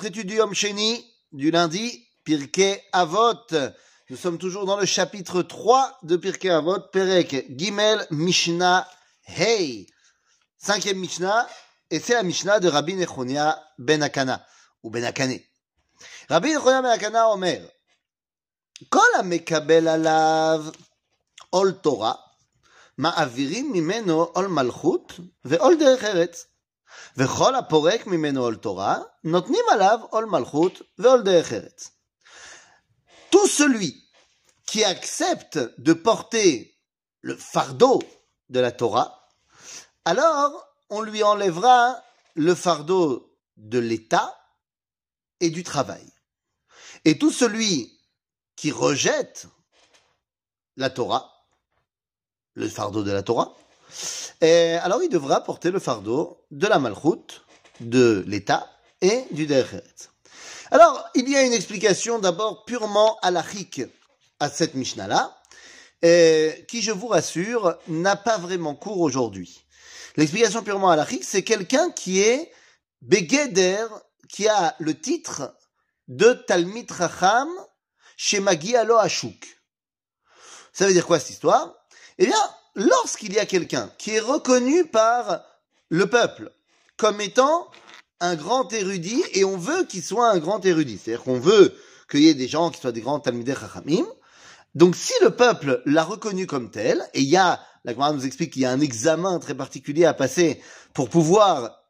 notre étude du Yom Sheni, du lundi, Pirkei Avot. Nous sommes toujours dans le chapitre 3 de Pirkei Avot, Perek Gimel Mishnah Hey. Cinquième Mishnah, et c'est la Mishnah de Rabbi Nechonia Ben Akana, ou Ben Akane. Rabbi Nechonia Ben Akana Omer, Kol המקבל עליו עול תורה, מעבירים ממנו עול מלכות ועול דרך ארץ. וכל הפורק ממנו עול תורה, נותנים עליו עול מלכות ועול דרך ארץ. Tout celui qui accepte de porter le fardeau de la Torah, alors on lui enlèvera le fardeau de l'État et du travail. Et tout celui qui rejette la Torah, le fardeau de la Torah, alors il devra porter le fardeau de la Malchut, de l'État et du Derech. Alors, il y a une explication d'abord purement halachique à cette Mishnah-là, qui, je vous rassure, n'a pas vraiment cours aujourd'hui. L'explication purement halachique, c'est quelqu'un qui est Begeder, qui a le titre de Talmid Racham chez Magi Alo. Ça veut dire quoi cette histoire? Eh bien, lorsqu'il y a quelqu'un qui est reconnu par le peuple comme étant un grand érudit, et on veut qu'il soit un grand érudit, c'est-à-dire qu'on veut qu'il y ait des gens qui soient des grands Talmidei Chachamim, donc si le peuple l'a reconnu comme tel, et il y a, la Gemara nous explique qu'il y a un examen très particulier à passer pour pouvoir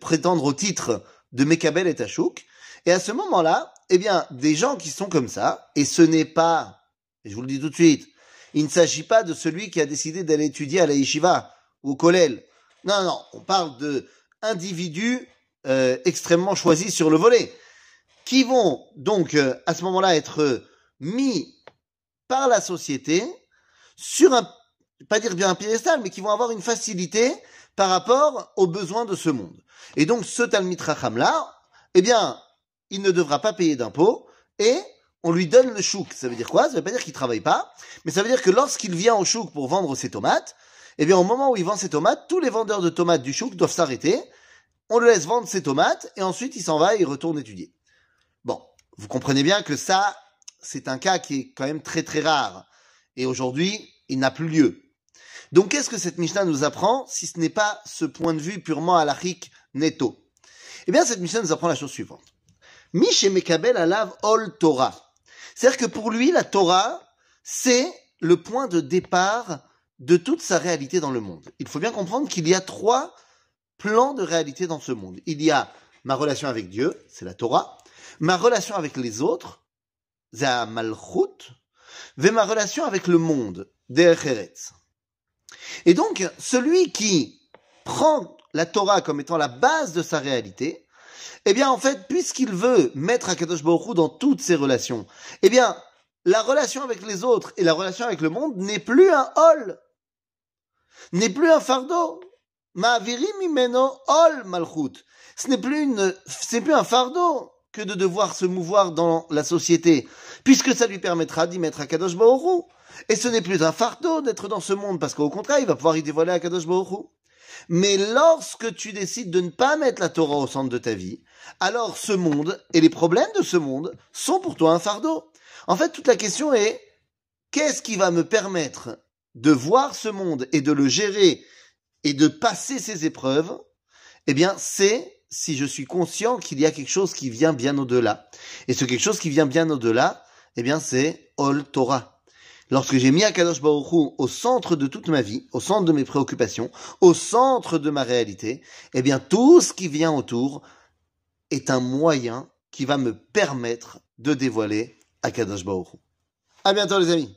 prétendre au titre de Mekabel et Tachouk, et à ce moment-là, eh bien, des gens qui sont comme ça, et ce n'est pas, et je vous le dis tout de suite, il ne s'agit pas de celui qui a décidé d'aller étudier à la yeshiva ou au kollel. Non, non, on parle de individus euh, extrêmement choisis sur le volet, qui vont donc euh, à ce moment-là être mis par la société sur un, pas dire bien un piédestal, mais qui vont avoir une facilité par rapport aux besoins de ce monde. Et donc ce Talmid Racham là, eh bien, il ne devra pas payer d'impôts et on lui donne le chouk. Ça veut dire quoi? Ça veut pas dire qu'il travaille pas, mais ça veut dire que lorsqu'il vient au chouk pour vendre ses tomates, eh bien au moment où il vend ses tomates, tous les vendeurs de tomates du chouk doivent s'arrêter. On le laisse vendre ses tomates et ensuite il s'en va et il retourne étudier. Bon, vous comprenez bien que ça, c'est un cas qui est quand même très très rare. Et aujourd'hui, il n'a plus lieu. Donc qu'est-ce que cette Mishnah nous apprend si ce n'est pas ce point de vue purement halachique netto? Eh bien cette Mishnah nous apprend la chose suivante. Mish alav ol Torah. C'est-à-dire que pour lui, la Torah, c'est le point de départ de toute sa réalité dans le monde. Il faut bien comprendre qu'il y a trois plans de réalité dans ce monde. Il y a ma relation avec Dieu, c'est la Torah, ma relation avec les autres, la Malchut, et ma relation avec le monde, Eretz. Et donc, celui qui prend la Torah comme étant la base de sa réalité, eh bien, en fait, puisqu'il veut mettre Akadosh Baruch dans toutes ses relations, eh bien, la relation avec les autres et la relation avec le monde n'est plus un hol, n'est plus un fardeau. Ma'aviri mimeno hol malchut. Ce n'est plus une, c'est plus un fardeau que de devoir se mouvoir dans la société, puisque ça lui permettra d'y mettre Akadosh Baruch Et ce n'est plus un fardeau d'être dans ce monde, parce qu'au contraire, il va pouvoir y dévoiler Akadosh Baruch mais lorsque tu décides de ne pas mettre la Torah au centre de ta vie, alors ce monde et les problèmes de ce monde sont pour toi un fardeau. En fait, toute la question est, qu'est-ce qui va me permettre de voir ce monde et de le gérer et de passer ces épreuves? Eh bien, c'est si je suis conscient qu'il y a quelque chose qui vient bien au-delà. Et ce quelque chose qui vient bien au-delà, eh bien, c'est Ol Torah lorsque j'ai mis Akadosh Baruch au centre de toute ma vie, au centre de mes préoccupations, au centre de ma réalité, eh bien tout ce qui vient autour est un moyen qui va me permettre de dévoiler Akadosh Baruch À bientôt les amis